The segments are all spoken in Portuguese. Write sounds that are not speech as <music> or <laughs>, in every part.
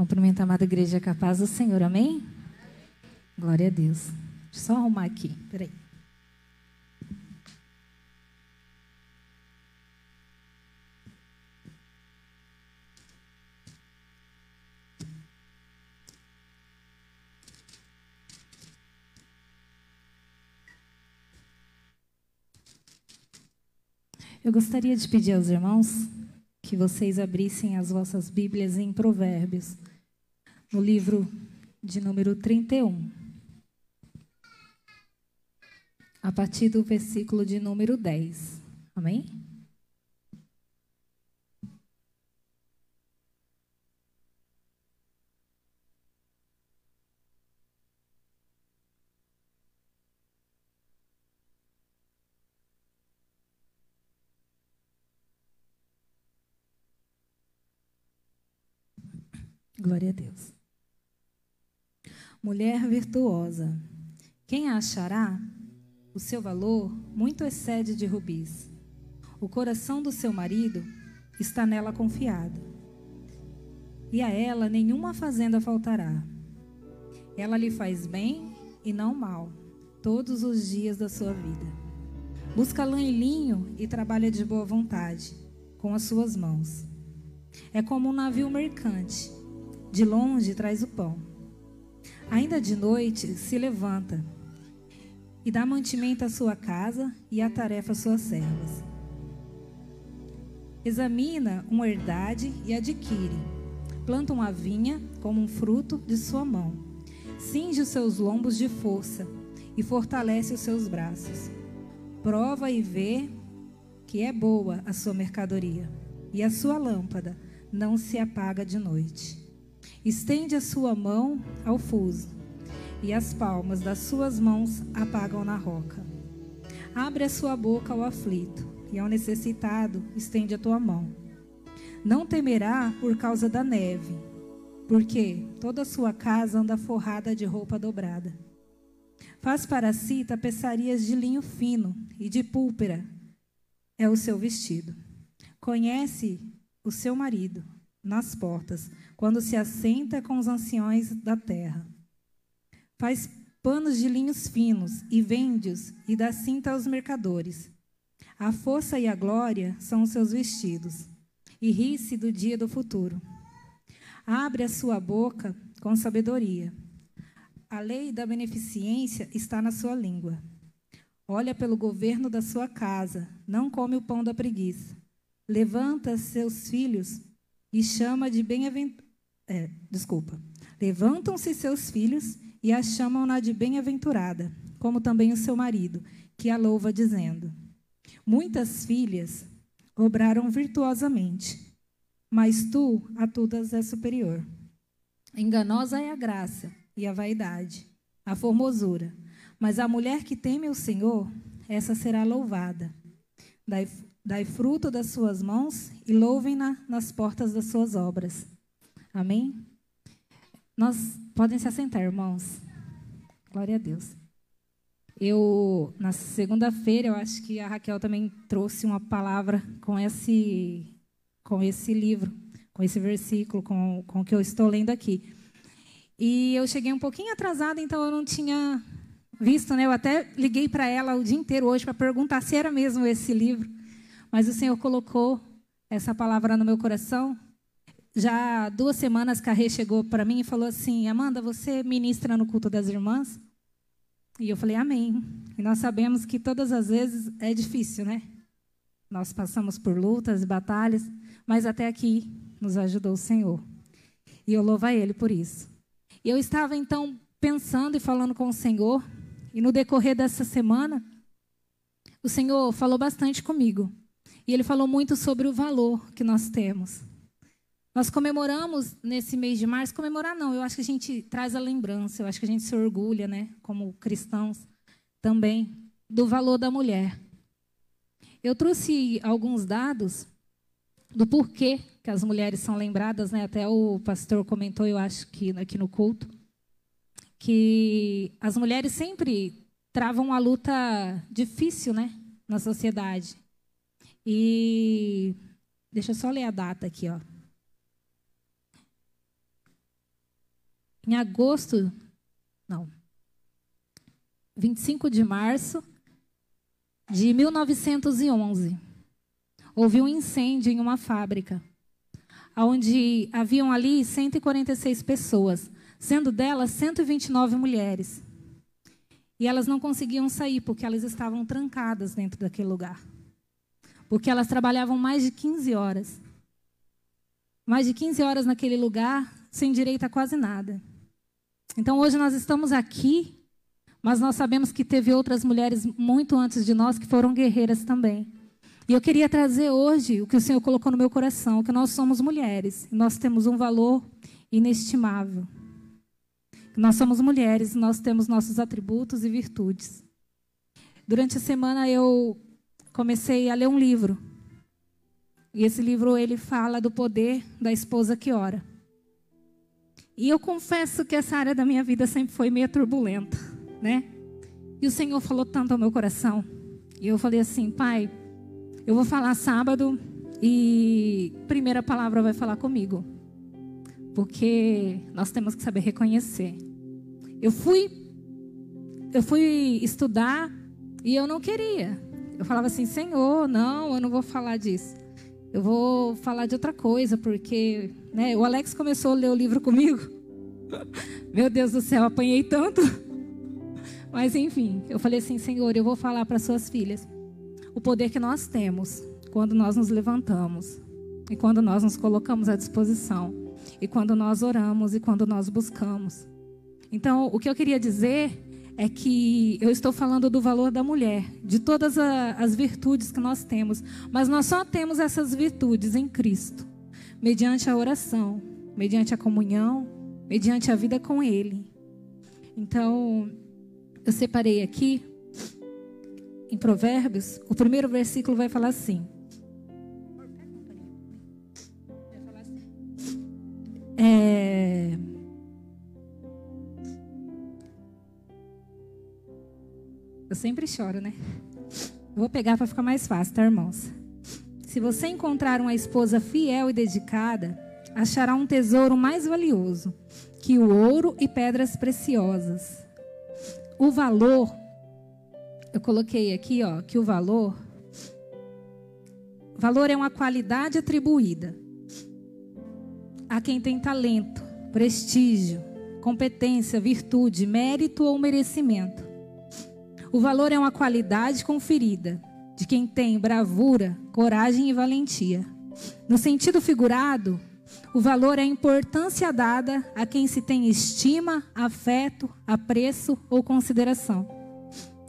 Cumprimento a amada igreja capaz do Senhor, amém? Glória a Deus. Deixa eu só arrumar aqui, peraí. Eu gostaria de pedir aos irmãos que vocês abrissem as vossas Bíblias em Provérbios, no livro de número 31. A partir do versículo de número 10. Amém? Glória a Deus. Mulher virtuosa, quem a achará? O seu valor muito excede de rubis. O coração do seu marido está nela confiado. E a ela nenhuma fazenda faltará. Ela lhe faz bem e não mal, todos os dias da sua vida. Busca lã e linho e trabalha de boa vontade, com as suas mãos. É como um navio mercante de longe traz o pão. Ainda de noite se levanta e dá mantimento à sua casa e a tarefa suas servas. Examina uma herdade e adquire. Planta uma vinha como um fruto de sua mão. Cinge os seus lombos de força e fortalece os seus braços. Prova e vê que é boa a sua mercadoria, e a sua lâmpada não se apaga de noite. Estende a sua mão ao fuso, e as palmas das suas mãos apagam na roca. Abre a sua boca ao aflito, e ao necessitado estende a tua mão. Não temerá por causa da neve, porque toda a sua casa anda forrada de roupa dobrada. Faz para si tapeçarias de linho fino e de púlpera é o seu vestido. Conhece o seu marido nas portas, quando se assenta com os anciões da terra. Faz panos de linhos finos e vende-os e dá cinta aos mercadores. A força e a glória são os seus vestidos, e ri-se do dia do futuro. Abre a sua boca com sabedoria. A lei da beneficência está na sua língua. Olha pelo governo da sua casa, não come o pão da preguiça. Levanta seus filhos e chama de bem-aventurada. É, desculpa. Levantam-se seus filhos e a chamam-na de bem-aventurada, como também o seu marido, que a louva, dizendo: Muitas filhas obraram virtuosamente, mas tu a todas és superior. Enganosa é a graça e a vaidade, a formosura, mas a mulher que teme o Senhor, essa será louvada. Dai Dai fruto das suas mãos e louvem-na nas portas das suas obras. Amém? Nós podem se assentar, irmãos. Glória a Deus. Eu na segunda-feira, eu acho que a Raquel também trouxe uma palavra com esse com esse livro, com esse versículo, com, com o que eu estou lendo aqui. E eu cheguei um pouquinho atrasada, então eu não tinha visto, né? Eu até liguei para ela o dia inteiro hoje para perguntar se era mesmo esse livro. Mas o Senhor colocou essa palavra no meu coração. Já duas semanas, Carrê chegou para mim e falou assim: Amanda, você ministra no culto das irmãs? E eu falei: Amém. E nós sabemos que todas as vezes é difícil, né? Nós passamos por lutas e batalhas, mas até aqui nos ajudou o Senhor. E eu louvo a Ele por isso. E eu estava então pensando e falando com o Senhor, e no decorrer dessa semana, o Senhor falou bastante comigo. E ele falou muito sobre o valor que nós temos. Nós comemoramos nesse mês de março, comemorar não, eu acho que a gente traz a lembrança, eu acho que a gente se orgulha, né, como cristãos também, do valor da mulher. Eu trouxe alguns dados do porquê que as mulheres são lembradas, né? Até o pastor comentou, eu acho que aqui no culto, que as mulheres sempre travam uma luta difícil, né, na sociedade. E deixa eu só ler a data aqui, ó. em agosto, não, 25 de março de 1911, houve um incêndio em uma fábrica, onde haviam ali 146 pessoas, sendo delas 129 mulheres. E elas não conseguiam sair porque elas estavam trancadas dentro daquele lugar. Porque elas trabalhavam mais de 15 horas. Mais de 15 horas naquele lugar, sem direito a quase nada. Então hoje nós estamos aqui, mas nós sabemos que teve outras mulheres muito antes de nós que foram guerreiras também. E eu queria trazer hoje o que o Senhor colocou no meu coração, que nós somos mulheres nós temos um valor inestimável. Nós somos mulheres, nós temos nossos atributos e virtudes. Durante a semana eu comecei a ler um livro. E esse livro ele fala do poder da esposa que ora. E eu confesso que essa área da minha vida sempre foi meio turbulenta, né? E o Senhor falou tanto ao meu coração. E eu falei assim, pai, eu vou falar sábado e primeira palavra vai falar comigo. Porque nós temos que saber reconhecer. Eu fui eu fui estudar e eu não queria. Eu falava assim, Senhor, não, eu não vou falar disso. Eu vou falar de outra coisa, porque né, o Alex começou a ler o livro comigo. <laughs> Meu Deus do céu, apanhei tanto. <laughs> Mas enfim, eu falei assim, Senhor, eu vou falar para suas filhas o poder que nós temos quando nós nos levantamos e quando nós nos colocamos à disposição e quando nós oramos e quando nós buscamos. Então, o que eu queria dizer é que eu estou falando do valor da mulher, de todas a, as virtudes que nós temos, mas nós só temos essas virtudes em Cristo, mediante a oração, mediante a comunhão, mediante a vida com Ele. Então, eu separei aqui, em Provérbios, o primeiro versículo vai falar assim. É, Eu sempre choro, né? Vou pegar para ficar mais fácil, tá, irmãos? Se você encontrar uma esposa fiel e dedicada, achará um tesouro mais valioso que o ouro e pedras preciosas. O valor, eu coloquei aqui, ó, que o valor, valor é uma qualidade atribuída a quem tem talento, prestígio, competência, virtude, mérito ou merecimento o valor é uma qualidade conferida de quem tem bravura, coragem e valentia. No sentido figurado, o valor é a importância dada a quem se tem estima, afeto, apreço ou consideração.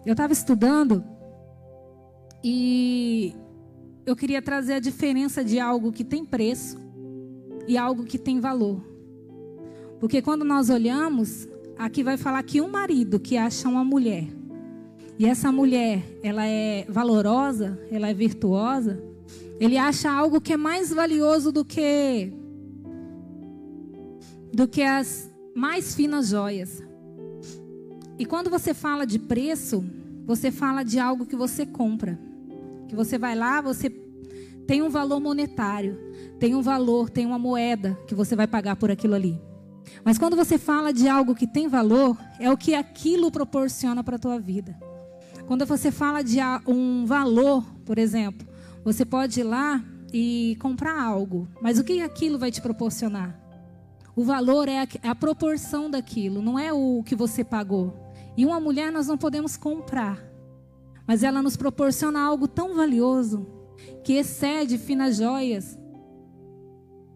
Eu estava estudando e eu queria trazer a diferença de algo que tem preço e algo que tem valor. Porque quando nós olhamos, aqui vai falar que um marido que acha uma mulher e essa mulher, ela é valorosa, ela é virtuosa, ele acha algo que é mais valioso do que do que as mais finas joias. E quando você fala de preço, você fala de algo que você compra. Que você vai lá, você tem um valor monetário, tem um valor, tem uma moeda que você vai pagar por aquilo ali. Mas quando você fala de algo que tem valor, é o que aquilo proporciona para a tua vida. Quando você fala de um valor, por exemplo, você pode ir lá e comprar algo, mas o que aquilo vai te proporcionar? O valor é a, é a proporção daquilo, não é o que você pagou. E uma mulher nós não podemos comprar, mas ela nos proporciona algo tão valioso que excede finas joias.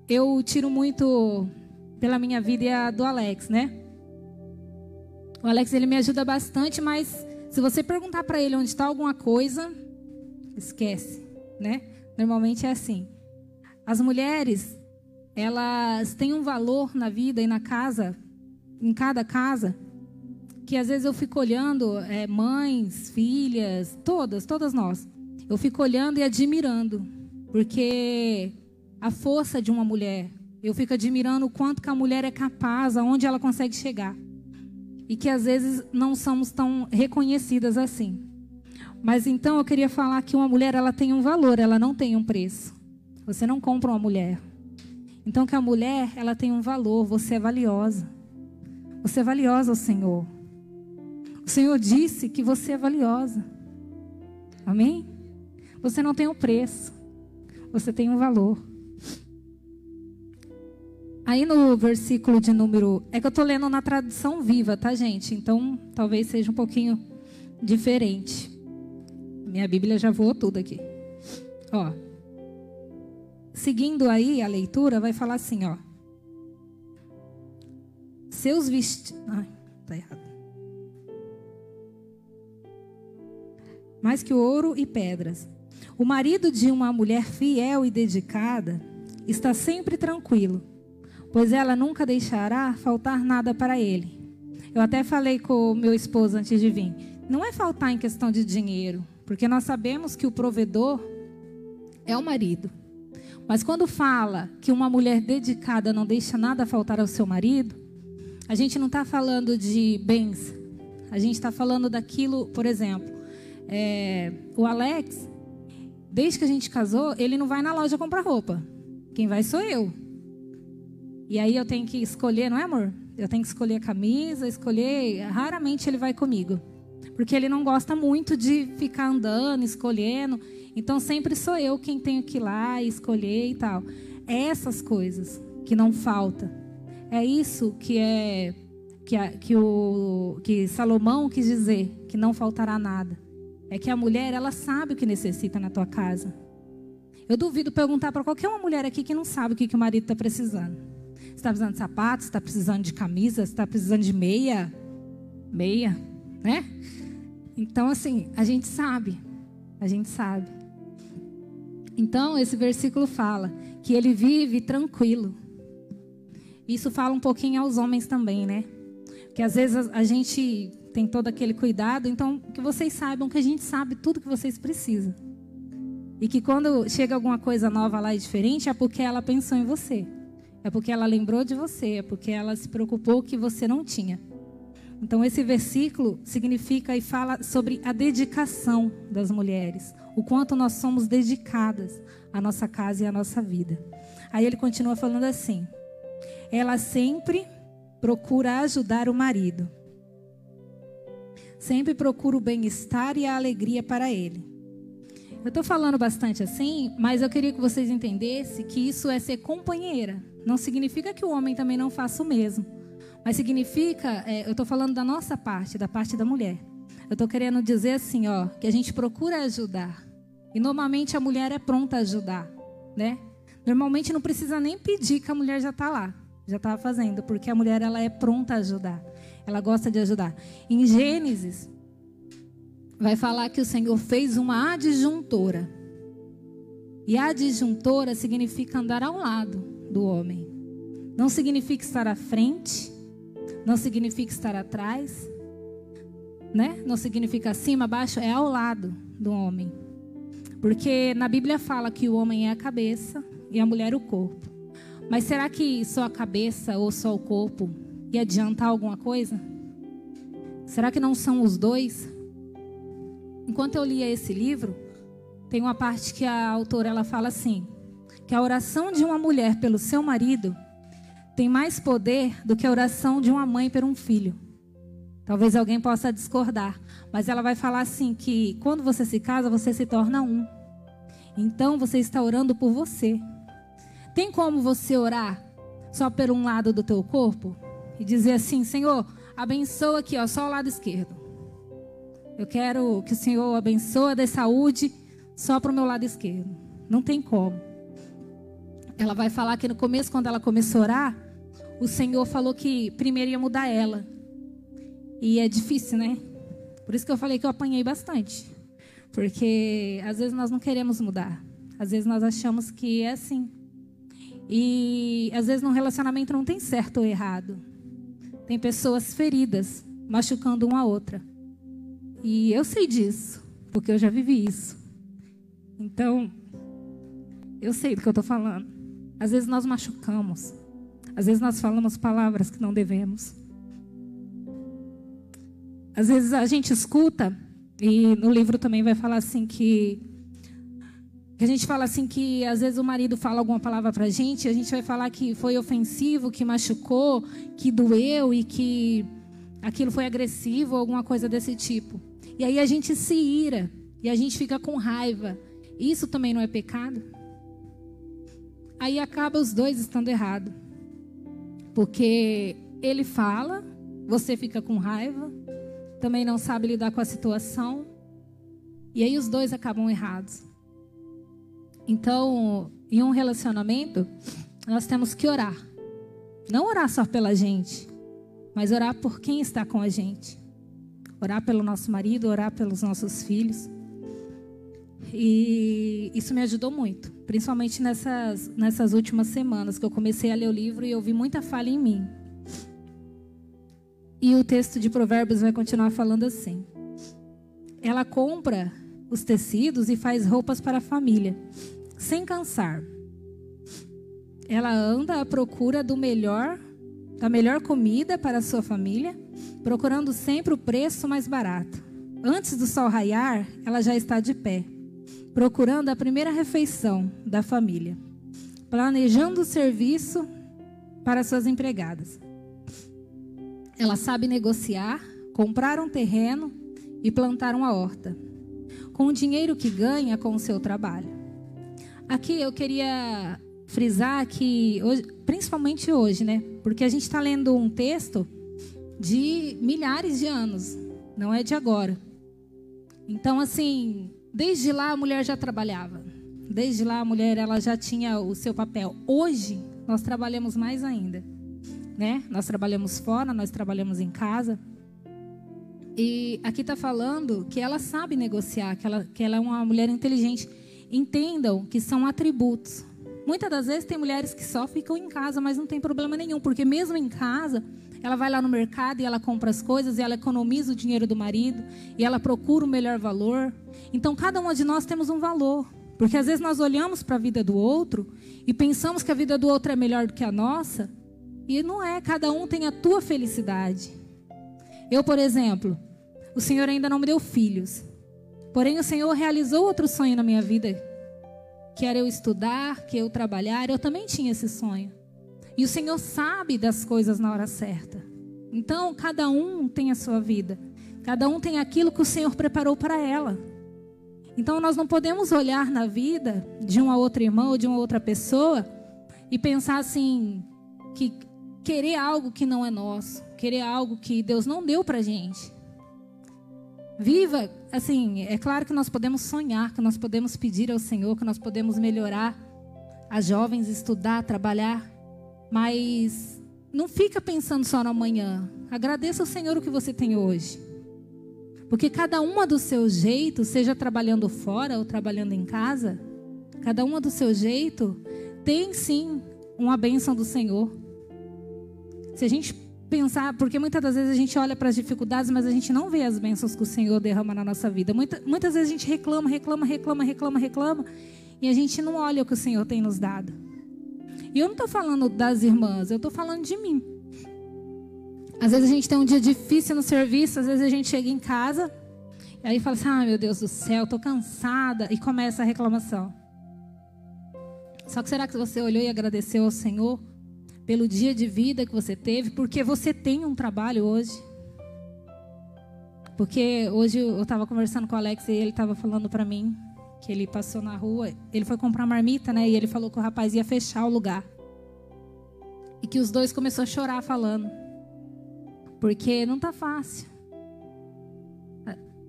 Eu tiro muito pela minha vida e a do Alex, né? O Alex ele me ajuda bastante, mas se você perguntar para ele onde está alguma coisa, esquece, né? Normalmente é assim. As mulheres, elas têm um valor na vida e na casa, em cada casa, que às vezes eu fico olhando, é, mães, filhas, todas, todas nós. Eu fico olhando e admirando, porque a força de uma mulher, eu fico admirando o quanto que a mulher é capaz, aonde ela consegue chegar e que às vezes não somos tão reconhecidas assim. Mas então eu queria falar que uma mulher ela tem um valor, ela não tem um preço. Você não compra uma mulher. Então que a mulher ela tem um valor, você é valiosa. Você é valiosa ao Senhor. O Senhor disse que você é valiosa. Amém? Você não tem um preço. Você tem um valor. Aí no versículo de número. É que eu estou lendo na tradução viva, tá, gente? Então talvez seja um pouquinho diferente. Minha Bíblia já voou tudo aqui. Ó. Seguindo aí a leitura, vai falar assim, ó. Seus vestidos. Ai, tá errado. Mais que ouro e pedras. O marido de uma mulher fiel e dedicada está sempre tranquilo, pois ela nunca deixará faltar nada para ele. Eu até falei com o meu esposo antes de vir. Não é faltar em questão de dinheiro, porque nós sabemos que o provedor é o marido. Mas quando fala que uma mulher dedicada não deixa nada faltar ao seu marido, a gente não está falando de bens. A gente está falando daquilo, por exemplo, é, o Alex, desde que a gente casou, ele não vai na loja comprar roupa. Quem vai sou eu. E aí eu tenho que escolher, não é, amor? Eu tenho que escolher a camisa, escolher. Raramente ele vai comigo. Porque ele não gosta muito de ficar andando, escolhendo. Então sempre sou eu quem tenho que ir lá escolher e tal. É essas coisas que não falta. É isso que é que, a, que, o, que Salomão quis dizer, que não faltará nada. É que a mulher, ela sabe o que necessita na tua casa. Eu duvido perguntar para qualquer uma mulher aqui que não sabe o que, que o marido está precisando. Está precisando de sapatos, está precisando de camisa, está precisando de meia. Meia, né? Então, assim, a gente sabe. A gente sabe. Então, esse versículo fala que ele vive tranquilo. Isso fala um pouquinho aos homens também, né? Que às vezes a, gente tem todo aquele cuidado, então que vocês saibam que a gente sabe tudo que vocês precisam. E que quando chega alguma coisa nova lá e diferente, é porque ela pensou em você. É porque ela lembrou de você, é porque ela se preocupou que você não tinha. Então esse versículo significa e fala sobre a dedicação das mulheres, o quanto nós somos dedicadas à nossa casa e à nossa vida. Aí ele continua falando assim: ela sempre procura ajudar o marido. Sempre procura o bem-estar e a alegria para ele. Eu estou falando bastante assim, mas eu queria que vocês entendessem que isso é ser companheira. Não significa que o homem também não faça o mesmo. Mas significa, é, eu estou falando da nossa parte, da parte da mulher. Eu estou querendo dizer assim, ó, que a gente procura ajudar. E normalmente a mulher é pronta a ajudar, né? Normalmente não precisa nem pedir que a mulher já está lá já estava fazendo, porque a mulher ela é pronta a ajudar. Ela gosta de ajudar. Em Gênesis vai falar que o Senhor fez uma adjuntora. E adjuntora significa andar ao lado do homem. Não significa estar à frente, não significa estar atrás, né? Não significa acima, abaixo, é ao lado do homem. Porque na Bíblia fala que o homem é a cabeça e a mulher o corpo. Mas será que só a cabeça ou só o corpo ia adiantar alguma coisa? Será que não são os dois? Enquanto eu lia esse livro, tem uma parte que a autora ela fala assim: que a oração de uma mulher pelo seu marido tem mais poder do que a oração de uma mãe por um filho. Talvez alguém possa discordar, mas ela vai falar assim que quando você se casa, você se torna um. Então você está orando por você. Tem como você orar só por um lado do teu corpo e dizer assim, Senhor, abençoa aqui, ó, só o lado esquerdo. Eu quero que o Senhor abençoe, dê saúde só para o meu lado esquerdo. Não tem como. Ela vai falar que no começo, quando ela começou a orar, o Senhor falou que primeiro ia mudar ela. E é difícil, né? Por isso que eu falei que eu apanhei bastante. Porque às vezes nós não queremos mudar. Às vezes nós achamos que é assim. E às vezes no relacionamento não tem certo ou errado. Tem pessoas feridas, machucando uma a outra. E eu sei disso, porque eu já vivi isso. Então, eu sei do que eu estou falando. Às vezes nós machucamos. Às vezes nós falamos palavras que não devemos. Às vezes a gente escuta, e no livro também vai falar assim que Que a gente fala assim que às vezes o marido fala alguma palavra pra gente, a gente vai falar que foi ofensivo, que machucou, que doeu e que aquilo foi agressivo, alguma coisa desse tipo. E aí a gente se ira e a gente fica com raiva. Isso também não é pecado? Aí acaba os dois estando errado. Porque ele fala, você fica com raiva, também não sabe lidar com a situação, e aí os dois acabam errados. Então, em um relacionamento, nós temos que orar. Não orar só pela gente, mas orar por quem está com a gente. Orar pelo nosso marido, orar pelos nossos filhos. E isso me ajudou muito, principalmente nessas, nessas últimas semanas que eu comecei a ler o livro e eu vi muita falha em mim. E o texto de Provérbios vai continuar falando assim: Ela compra os tecidos e faz roupas para a família, sem cansar. Ela anda à procura do melhor, da melhor comida para a sua família, procurando sempre o preço mais barato. Antes do sol raiar, ela já está de pé procurando a primeira refeição da família, planejando o serviço para suas empregadas. Ela sabe negociar, comprar um terreno e plantar uma horta, com o dinheiro que ganha com o seu trabalho. Aqui eu queria frisar que, hoje, principalmente hoje, né? Porque a gente está lendo um texto de milhares de anos, não é de agora. Então, assim, Desde lá a mulher já trabalhava. Desde lá a mulher ela já tinha o seu papel. Hoje nós trabalhamos mais ainda, né? Nós trabalhamos fora, nós trabalhamos em casa. E aqui está falando que ela sabe negociar, que ela, que ela é uma mulher inteligente. Entendam que são atributos. Muitas das vezes tem mulheres que só ficam em casa, mas não tem problema nenhum, porque mesmo em casa ela vai lá no mercado e ela compra as coisas, e ela economiza o dinheiro do marido, e ela procura o melhor valor. Então, cada uma de nós temos um valor. Porque às vezes nós olhamos para a vida do outro e pensamos que a vida do outro é melhor do que a nossa, e não é, cada um tem a tua felicidade. Eu, por exemplo, o Senhor ainda não me deu filhos. Porém, o Senhor realizou outro sonho na minha vida, que era eu estudar, que eu trabalhar. Eu também tinha esse sonho. E o Senhor sabe das coisas na hora certa. Então, cada um tem a sua vida. Cada um tem aquilo que o Senhor preparou para ela. Então, nós não podemos olhar na vida de uma outra irmã ou de uma outra pessoa e pensar assim, que querer algo que não é nosso, querer algo que Deus não deu para gente. Viva, assim, é claro que nós podemos sonhar, que nós podemos pedir ao Senhor, que nós podemos melhorar as jovens, estudar, trabalhar, mas não fica pensando só no amanhã. Agradeça ao Senhor o que você tem hoje. Porque cada uma do seu jeito, seja trabalhando fora ou trabalhando em casa, cada uma do seu jeito tem sim uma bênção do Senhor. Se a gente pensar, porque muitas das vezes a gente olha para as dificuldades, mas a gente não vê as bênçãos que o Senhor derrama na nossa vida. Muita, muitas vezes a gente reclama, reclama, reclama, reclama, reclama, e a gente não olha o que o Senhor tem nos dado. E eu não estou falando das irmãs, eu estou falando de mim. Às vezes a gente tem um dia difícil no serviço, às vezes a gente chega em casa e aí fala assim: ah, meu Deus do céu, estou cansada. E começa a reclamação. Só que será que você olhou e agradeceu ao Senhor pelo dia de vida que você teve? Porque você tem um trabalho hoje. Porque hoje eu estava conversando com o Alex e ele estava falando para mim que ele passou na rua, ele foi comprar marmita, né? E ele falou que o rapaz ia fechar o lugar. E que os dois começaram a chorar falando. Porque não tá fácil.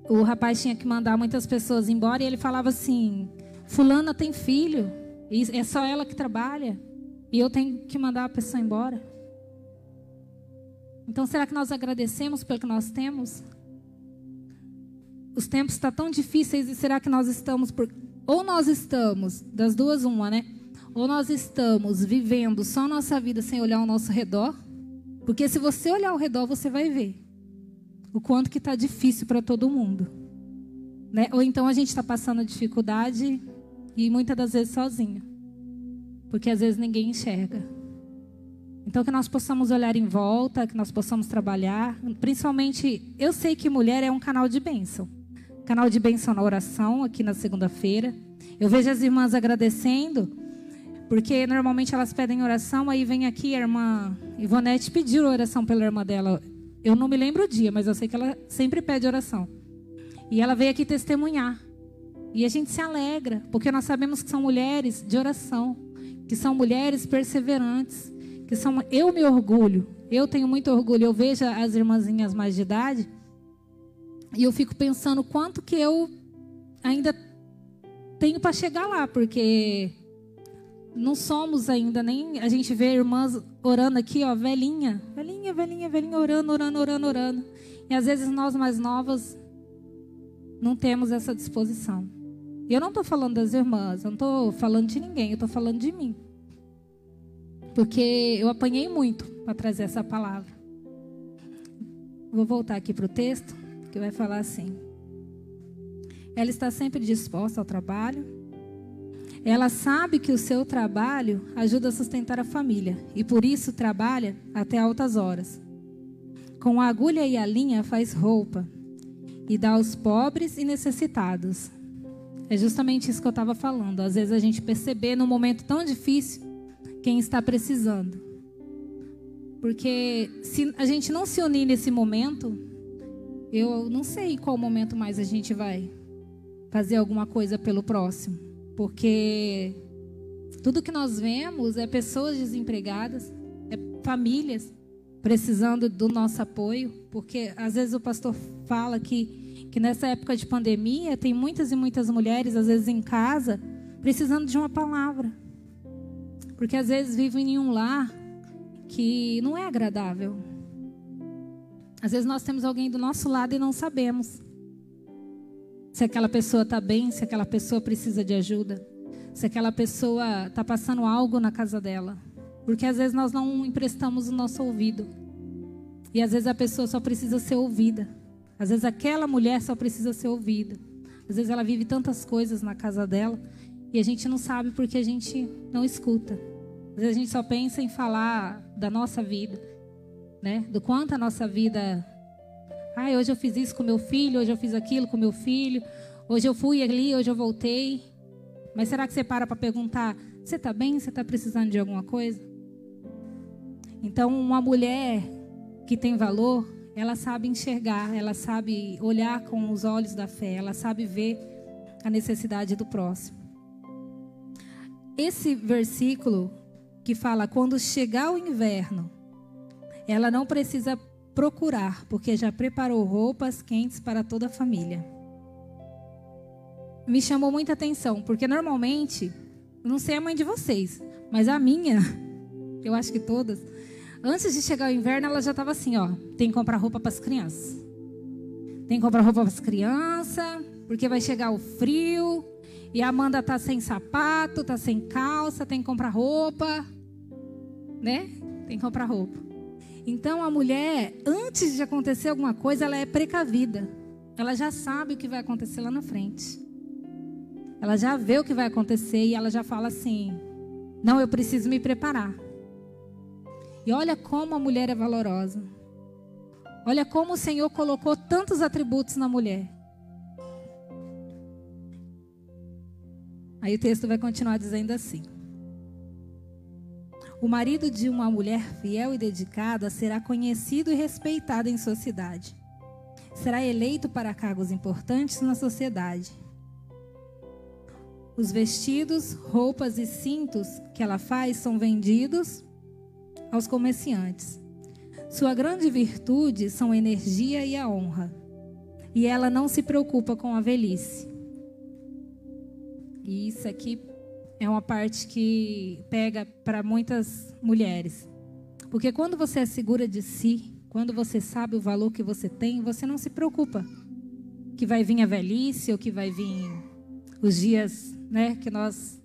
O rapaz tinha que mandar muitas pessoas embora e ele falava assim: Fulana tem filho, e é só ela que trabalha, e eu tenho que mandar a pessoa embora. Então, será que nós agradecemos pelo que nós temos? Os tempos estão tão difíceis e será que nós estamos por ou nós estamos das duas uma, né? Ou nós estamos vivendo só nossa vida sem olhar ao nosso redor? Porque se você olhar ao redor, você vai ver o quanto que está difícil para todo mundo, né? Ou então a gente está passando dificuldade e muitas das vezes sozinho, porque às vezes ninguém enxerga. Então que nós possamos olhar em volta, que nós possamos trabalhar, principalmente eu sei que mulher é um canal de bênção canal de bênção na oração aqui na segunda-feira. Eu vejo as irmãs agradecendo, porque normalmente elas pedem oração, aí vem aqui a irmã Ivonete pedir oração pela irmã dela. Eu não me lembro o dia, mas eu sei que ela sempre pede oração. E ela veio aqui testemunhar. E a gente se alegra, porque nós sabemos que são mulheres de oração, que são mulheres perseverantes, que são eu me orgulho. Eu tenho muito orgulho. Eu vejo as irmãzinhas mais de idade e eu fico pensando quanto que eu ainda tenho para chegar lá, porque não somos ainda nem a gente vê irmãs orando aqui, ó, velhinha, velhinha, velhinha, velhinha orando, orando, orando, orando. E às vezes nós mais novas não temos essa disposição. E eu não estou falando das irmãs, eu não estou falando de ninguém, eu estou falando de mim. Porque eu apanhei muito para trazer essa palavra. Vou voltar aqui para o texto, que vai falar assim. Ela está sempre disposta ao trabalho. Ela sabe que o seu trabalho ajuda a sustentar a família e por isso trabalha até altas horas. Com a agulha e a linha faz roupa e dá aos pobres e necessitados. É justamente isso que eu estava falando. Às vezes a gente perceber num momento tão difícil quem está precisando. Porque se a gente não se unir nesse momento, eu não sei qual momento mais a gente vai fazer alguma coisa pelo próximo. Porque tudo que nós vemos é pessoas desempregadas, é famílias precisando do nosso apoio, porque às vezes o pastor fala que, que nessa época de pandemia tem muitas e muitas mulheres, às vezes em casa, precisando de uma palavra. Porque às vezes vivem em um lar que não é agradável. Às vezes nós temos alguém do nosso lado e não sabemos se aquela pessoa está bem, se aquela pessoa precisa de ajuda, se aquela pessoa está passando algo na casa dela. Porque às vezes nós não emprestamos o nosso ouvido. E às vezes a pessoa só precisa ser ouvida. Às vezes aquela mulher só precisa ser ouvida. Às vezes ela vive tantas coisas na casa dela e a gente não sabe porque a gente não escuta. Às vezes a gente só pensa em falar da nossa vida, né? Do quanto a nossa vida. Ai, hoje eu fiz isso com meu filho, hoje eu fiz aquilo com meu filho, hoje eu fui ali, hoje eu voltei. Mas será que você para para perguntar: você está bem? Você está precisando de alguma coisa? Então, uma mulher que tem valor, ela sabe enxergar, ela sabe olhar com os olhos da fé, ela sabe ver a necessidade do próximo. Esse versículo que fala quando chegar o inverno, ela não precisa procurar, porque já preparou roupas quentes para toda a família. Me chamou muita atenção, porque normalmente, não sei a mãe de vocês, mas a minha, <laughs> eu acho que todas, Antes de chegar o inverno, ela já estava assim, ó, tem que comprar roupa para as crianças. Tem que comprar roupa para as crianças, porque vai chegar o frio, e a Amanda tá sem sapato, tá sem calça, tem que comprar roupa, né? Tem que comprar roupa. Então a mulher, antes de acontecer alguma coisa, ela é precavida. Ela já sabe o que vai acontecer lá na frente. Ela já vê o que vai acontecer e ela já fala assim: "Não, eu preciso me preparar". E olha como a mulher é valorosa. Olha como o Senhor colocou tantos atributos na mulher. Aí o texto vai continuar dizendo assim: O marido de uma mulher fiel e dedicada será conhecido e respeitado em sua cidade. Será eleito para cargos importantes na sociedade. Os vestidos, roupas e cintos que ela faz são vendidos aos comerciantes. Sua grande virtude são a energia e a honra. E ela não se preocupa com a velhice. E isso aqui é uma parte que pega para muitas mulheres. Porque quando você é segura de si, quando você sabe o valor que você tem, você não se preocupa que vai vir a velhice ou que vai vir os dias, né, que nós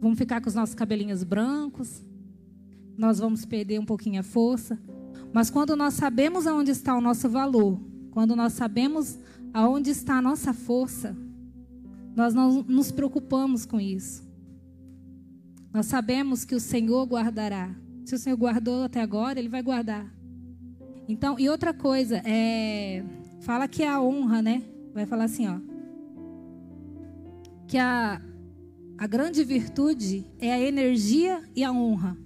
vamos ficar com os nossos cabelinhos brancos, nós vamos perder um pouquinho a força. Mas quando nós sabemos aonde está o nosso valor, quando nós sabemos aonde está a nossa força, nós não nos preocupamos com isso. Nós sabemos que o Senhor guardará. Se o Senhor guardou até agora, Ele vai guardar. Então, e outra coisa, é, fala que a honra, né? Vai falar assim, ó. Que a, a grande virtude é a energia e a honra.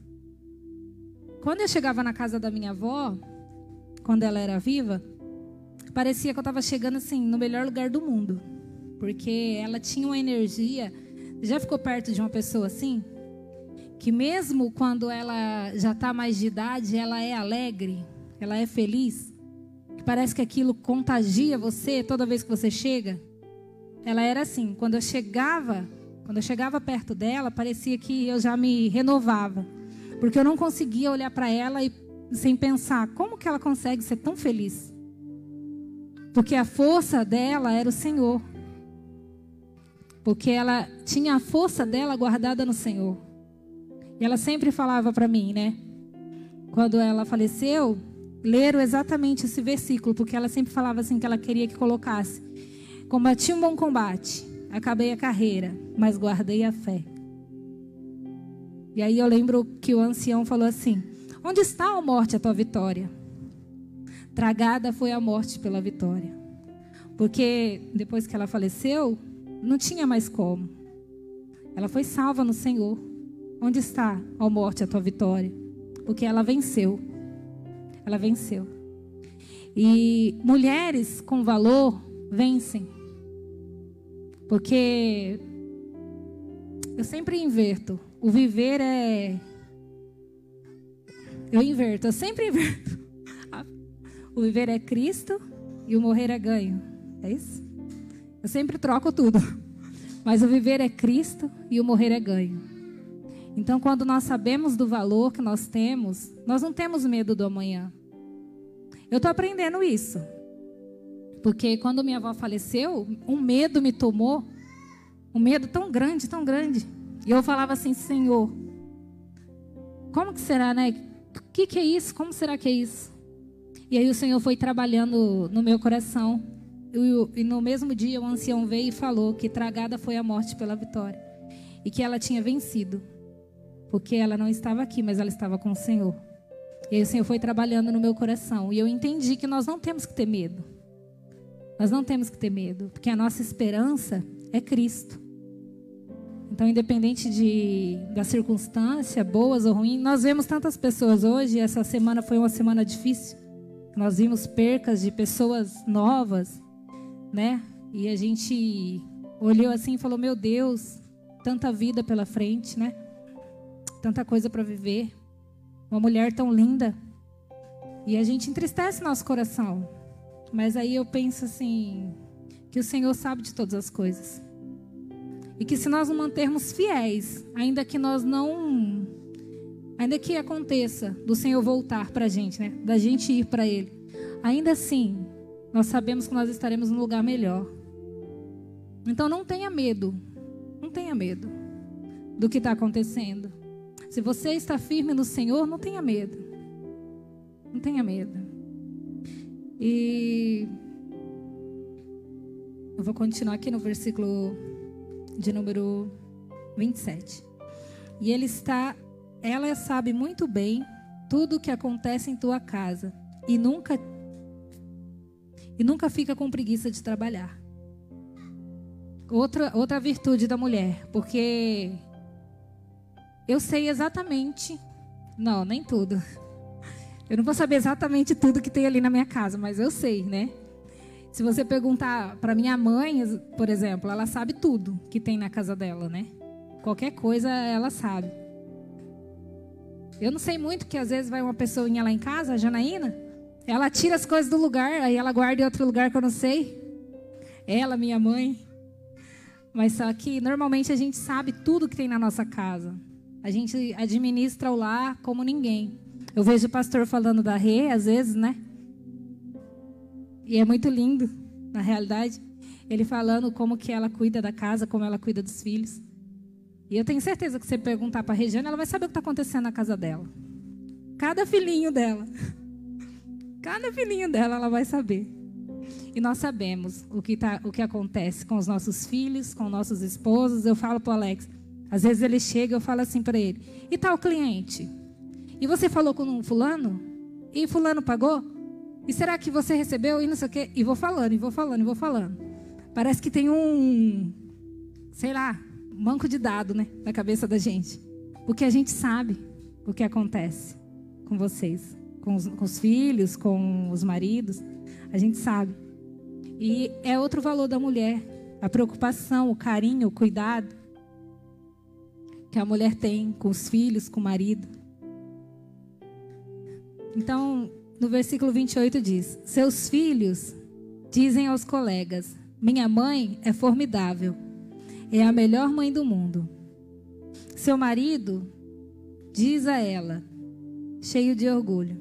Quando eu chegava na casa da minha avó, quando ela era viva, parecia que eu estava chegando assim no melhor lugar do mundo, porque ela tinha uma energia. Já ficou perto de uma pessoa assim? Que mesmo quando ela já está mais de idade, ela é alegre, ela é feliz, que parece que aquilo contagia você toda vez que você chega. Ela era assim, quando eu chegava, quando eu chegava perto dela, parecia que eu já me renovava. Porque eu não conseguia olhar para ela e sem pensar, como que ela consegue ser tão feliz? Porque a força dela era o Senhor. Porque ela tinha a força dela guardada no Senhor. E ela sempre falava para mim, né? Quando ela faleceu, leram exatamente esse versículo, porque ela sempre falava assim que ela queria que colocasse: Combati um bom combate, acabei a carreira, mas guardei a fé. E aí eu lembro que o ancião falou assim: Onde está, a morte, a tua vitória? Tragada foi a morte pela vitória. Porque depois que ela faleceu, não tinha mais como. Ela foi salva no Senhor. Onde está, ó morte, a tua vitória? Porque ela venceu. Ela venceu. E mulheres com valor vencem. Porque eu sempre inverto. O viver é. Eu inverto, eu sempre inverto. <laughs> O viver é Cristo e o morrer é ganho. É isso? Eu sempre troco tudo. <laughs> Mas o viver é Cristo e o morrer é ganho. Então, quando nós sabemos do valor que nós temos, nós não temos medo do amanhã. Eu estou aprendendo isso. Porque quando minha avó faleceu, um medo me tomou. Um medo tão grande, tão grande. E eu falava assim, Senhor, como que será, né? O que, que é isso? Como será que é isso? E aí o Senhor foi trabalhando no meu coração. E, e no mesmo dia o ancião veio e falou que tragada foi a morte pela vitória. E que ela tinha vencido. Porque ela não estava aqui, mas ela estava com o Senhor. E aí o Senhor foi trabalhando no meu coração. E eu entendi que nós não temos que ter medo. Nós não temos que ter medo. Porque a nossa esperança é Cristo. Então, independente de, da circunstância, boas ou ruins, nós vemos tantas pessoas hoje. Essa semana foi uma semana difícil. Nós vimos percas de pessoas novas, né? E a gente olhou assim e falou: Meu Deus, tanta vida pela frente, né? Tanta coisa para viver. Uma mulher tão linda. E a gente entristece nosso coração. Mas aí eu penso assim: que o Senhor sabe de todas as coisas. E que se nós não mantermos fiéis, ainda que nós não. Ainda que aconteça do Senhor voltar para a gente, né? Da gente ir para Ele. Ainda assim, nós sabemos que nós estaremos num lugar melhor. Então não tenha medo. Não tenha medo do que está acontecendo. Se você está firme no Senhor, não tenha medo. Não tenha medo. E eu vou continuar aqui no versículo de número 27. E ele está, ela sabe muito bem tudo o que acontece em tua casa e nunca e nunca fica com preguiça de trabalhar. Outra outra virtude da mulher, porque eu sei exatamente, não, nem tudo. Eu não vou saber exatamente tudo que tem ali na minha casa, mas eu sei, né? Se você perguntar para minha mãe, por exemplo, ela sabe tudo que tem na casa dela, né? Qualquer coisa ela sabe. Eu não sei muito que às vezes vai uma pessoinha lá em casa, a Janaína, ela tira as coisas do lugar, aí ela guarda em outro lugar que eu não sei. Ela, minha mãe. Mas só que normalmente a gente sabe tudo que tem na nossa casa. A gente administra o lar como ninguém. Eu vejo o pastor falando da Rê, às vezes, né? E é muito lindo, na realidade, ele falando como que ela cuida da casa, como ela cuida dos filhos. E eu tenho certeza que se você perguntar para a Regiane, ela vai saber o que está acontecendo na casa dela. Cada filhinho dela. <laughs> Cada filhinho dela, ela vai saber. E nós sabemos o que, tá, o que acontece com os nossos filhos, com nossos esposos. Eu falo para o Alex, às vezes ele chega, eu falo assim para ele: e tal cliente? E você falou com um fulano? E fulano pagou? E será que você recebeu? E não sei o quê. E vou falando, e vou falando, e vou falando. Parece que tem um, sei lá, banco de dado, né, na cabeça da gente. Porque a gente sabe o que acontece com vocês, com os, com os filhos, com os maridos. A gente sabe. E é outro valor da mulher, a preocupação, o carinho, o cuidado que a mulher tem com os filhos, com o marido. Então, no versículo 28 diz: Seus filhos dizem aos colegas: Minha mãe é formidável, é a melhor mãe do mundo. Seu marido diz a ela, cheio de orgulho: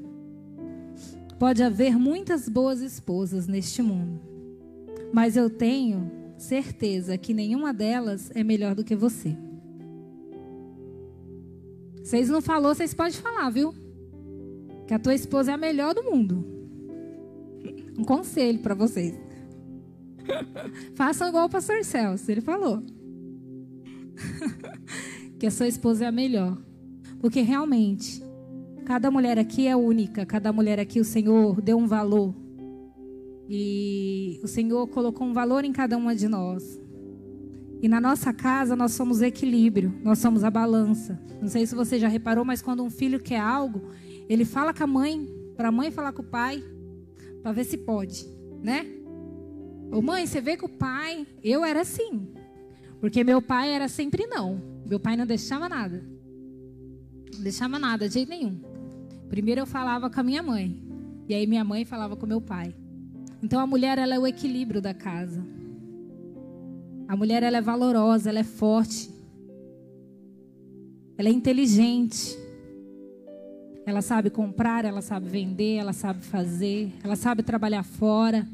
Pode haver muitas boas esposas neste mundo, mas eu tenho certeza que nenhuma delas é melhor do que você. Vocês não falou, vocês podem falar, viu? Que a tua esposa é a melhor do mundo. Um conselho para vocês. <laughs> Façam igual o pastor Celso, ele falou. <laughs> que a sua esposa é a melhor. Porque realmente, cada mulher aqui é única, cada mulher aqui o Senhor deu um valor. E o Senhor colocou um valor em cada uma de nós. E na nossa casa nós somos equilíbrio, nós somos a balança. Não sei se você já reparou, mas quando um filho quer algo, ele fala com a mãe, para a mãe falar com o pai, para ver se pode, né? Ô mãe, você vê com o pai, eu era assim. Porque meu pai era sempre não. Meu pai não deixava nada. Não deixava nada, de jeito nenhum. Primeiro eu falava com a minha mãe. E aí minha mãe falava com meu pai. Então a mulher ela é o equilíbrio da casa. A mulher ela é valorosa, ela é forte. Ela é inteligente. Ela sabe comprar, ela sabe vender, ela sabe fazer, ela sabe trabalhar fora,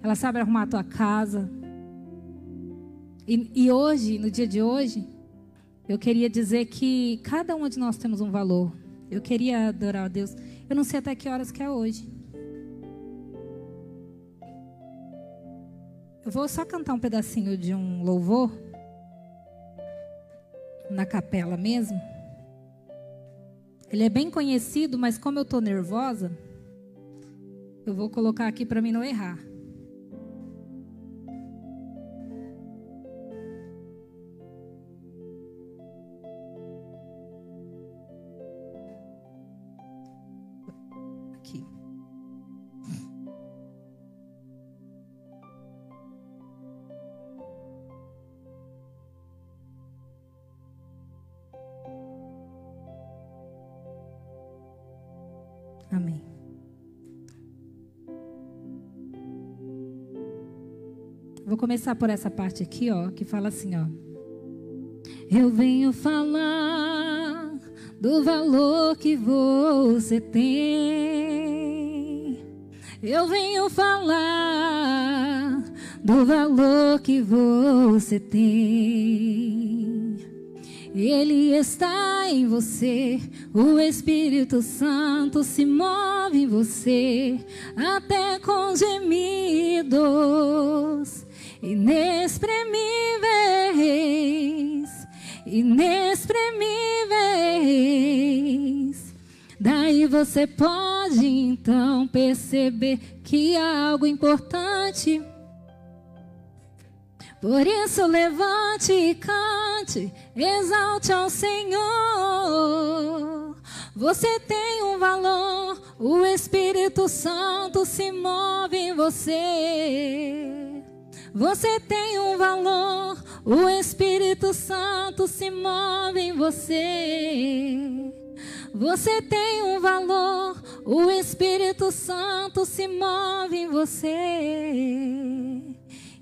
ela sabe arrumar a tua casa. E, e hoje, no dia de hoje, eu queria dizer que cada uma de nós temos um valor. Eu queria adorar a Deus. Eu não sei até que horas que é hoje. Eu vou só cantar um pedacinho de um louvor na capela mesmo. Ele é bem conhecido, mas como eu estou nervosa, eu vou colocar aqui para mim não errar. Vou começar por essa parte aqui, ó, que fala assim, ó. Eu venho falar do valor que você tem. Eu venho falar do valor que você tem. Ele está em você, o Espírito Santo se move em você, até com gemidos inexprimíveis, inexprimíveis. Daí você pode então perceber que há algo importante por isso levante e cante, exalte ao Senhor. Você tem um valor, o Espírito Santo se move em você. Você tem um valor, o Espírito Santo se move em você. Você tem um valor, o Espírito Santo se move em você.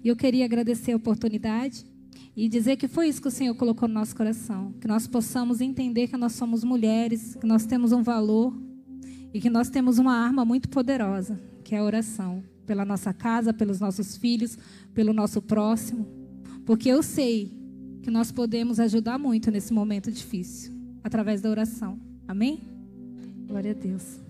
E eu queria agradecer a oportunidade e dizer que foi isso que o Senhor colocou no nosso coração. Que nós possamos entender que nós somos mulheres, que nós temos um valor e que nós temos uma arma muito poderosa, que é a oração. Pela nossa casa, pelos nossos filhos, pelo nosso próximo. Porque eu sei que nós podemos ajudar muito nesse momento difícil, através da oração. Amém? Glória a Deus.